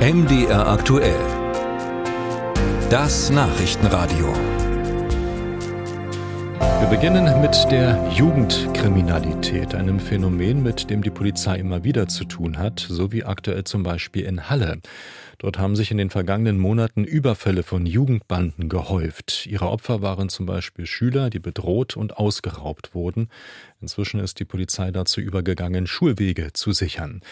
MDR aktuell. Das Nachrichtenradio. Wir beginnen mit der Jugendkriminalität, einem Phänomen, mit dem die Polizei immer wieder zu tun hat, so wie aktuell zum Beispiel in Halle. Dort haben sich in den vergangenen Monaten Überfälle von Jugendbanden gehäuft. Ihre Opfer waren zum Beispiel Schüler, die bedroht und ausgeraubt wurden. Inzwischen ist die Polizei dazu übergegangen, Schulwege zu sichern.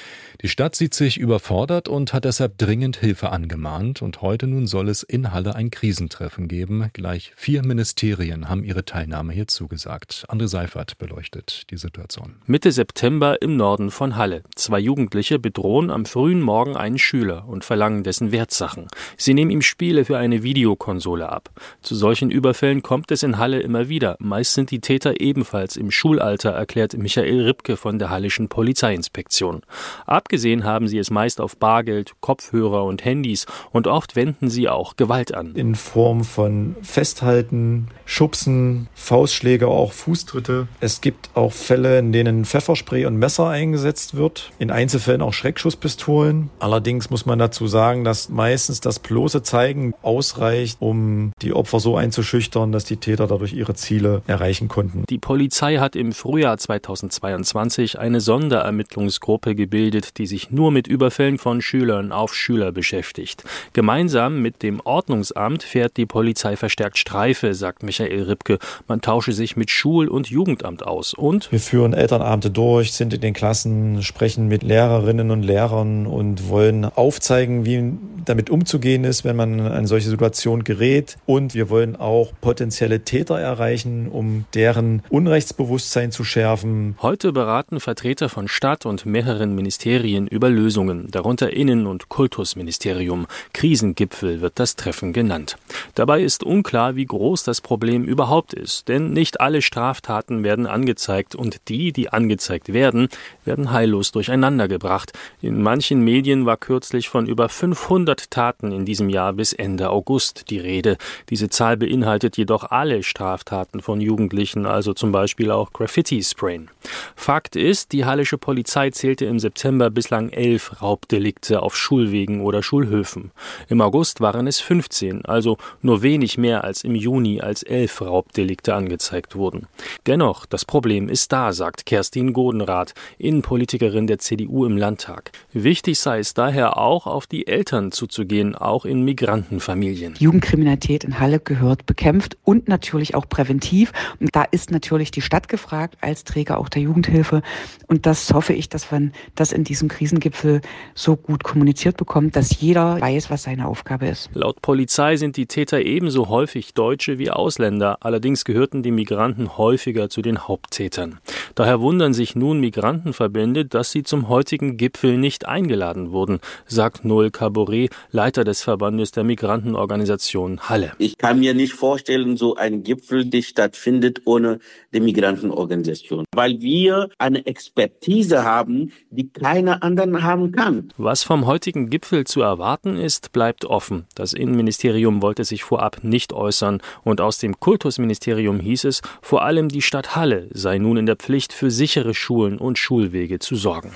Die Stadt sieht sich überfordert und hat deshalb dringend Hilfe angemahnt. Und heute nun soll es in Halle ein Krisentreffen geben. Gleich vier Ministerien haben ihre Teilnahme hier zugesagt. André Seifert beleuchtet die Situation. Mitte September im Norden von Halle. Zwei Jugendliche bedrohen am frühen Morgen einen Schüler und verlangen dessen Wertsachen. Sie nehmen ihm Spiele für eine Videokonsole ab. Zu solchen Überfällen kommt es in Halle immer wieder. Meist sind die Täter ebenfalls im Schulalter Alter, erklärt Michael Ripke von der Hallischen Polizeiinspektion. Abgesehen haben sie es meist auf Bargeld, Kopfhörer und Handys und oft wenden sie auch Gewalt an. In Form von Festhalten, Schubsen, Faustschläge, auch Fußtritte. Es gibt auch Fälle, in denen Pfefferspray und Messer eingesetzt wird. In Einzelfällen auch Schreckschusspistolen. Allerdings muss man dazu sagen, dass meistens das bloße Zeigen ausreicht, um die Opfer so einzuschüchtern, dass die Täter dadurch ihre Ziele erreichen konnten. Die Polizei hat im Frühjahr 2022 eine Sonderermittlungsgruppe gebildet, die sich nur mit Überfällen von Schülern auf Schüler beschäftigt. Gemeinsam mit dem Ordnungsamt fährt die Polizei verstärkt Streife, sagt Michael Ripke. Man tausche sich mit Schul- und Jugendamt aus. Und wir führen Elternabende durch, sind in den Klassen, sprechen mit Lehrerinnen und Lehrern und wollen aufzeigen, wie damit umzugehen ist, wenn man in eine solche Situation gerät. Und wir wollen auch potenzielle Täter erreichen, um deren Unrechtsbewusstsein zu zu schärfen. Heute beraten Vertreter von Stadt und mehreren Ministerien über Lösungen, darunter Innen- und Kultusministerium. Krisengipfel wird das Treffen genannt. Dabei ist unklar, wie groß das Problem überhaupt ist, denn nicht alle Straftaten werden angezeigt und die, die angezeigt werden, werden heillos durcheinandergebracht. In manchen Medien war kürzlich von über 500 Taten in diesem Jahr bis Ende August die Rede. Diese Zahl beinhaltet jedoch alle Straftaten von Jugendlichen, also zum Beispiel auch Graffiti City-Sprayen. Fakt ist, die hallische Polizei zählte im September bislang elf Raubdelikte auf Schulwegen oder Schulhöfen. Im August waren es 15, also nur wenig mehr als im Juni, als elf Raubdelikte angezeigt wurden. Dennoch, das Problem ist da, sagt Kerstin Godenrath, Innenpolitikerin der CDU im Landtag. Wichtig sei es daher auch, auf die Eltern zuzugehen, auch in Migrantenfamilien. Jugendkriminalität in Halle gehört bekämpft und natürlich auch präventiv. Und da ist natürlich die Stadt gefragt, als Träger auch der Jugendhilfe. Und das hoffe ich, dass man das in diesem Krisengipfel so gut kommuniziert bekommt, dass jeder weiß, was seine Aufgabe ist. Laut Polizei sind die Täter ebenso häufig Deutsche wie Ausländer. Allerdings gehörten die Migranten häufiger zu den Haupttätern. Daher wundern sich nun Migrantenverbände, dass sie zum heutigen Gipfel nicht eingeladen wurden, sagt Noel Caboret, Leiter des Verbandes der Migrantenorganisation Halle. Ich kann mir nicht vorstellen, so ein Gipfel, der stattfindet ohne die Migrantenorganisation. Organisation, weil wir eine Expertise haben, die keiner anderen haben kann. Was vom heutigen Gipfel zu erwarten ist, bleibt offen. Das Innenministerium wollte sich vorab nicht äußern und aus dem Kultusministerium hieß es, vor allem die Stadt Halle sei nun in der Pflicht, für sichere Schulen und Schulwege zu sorgen.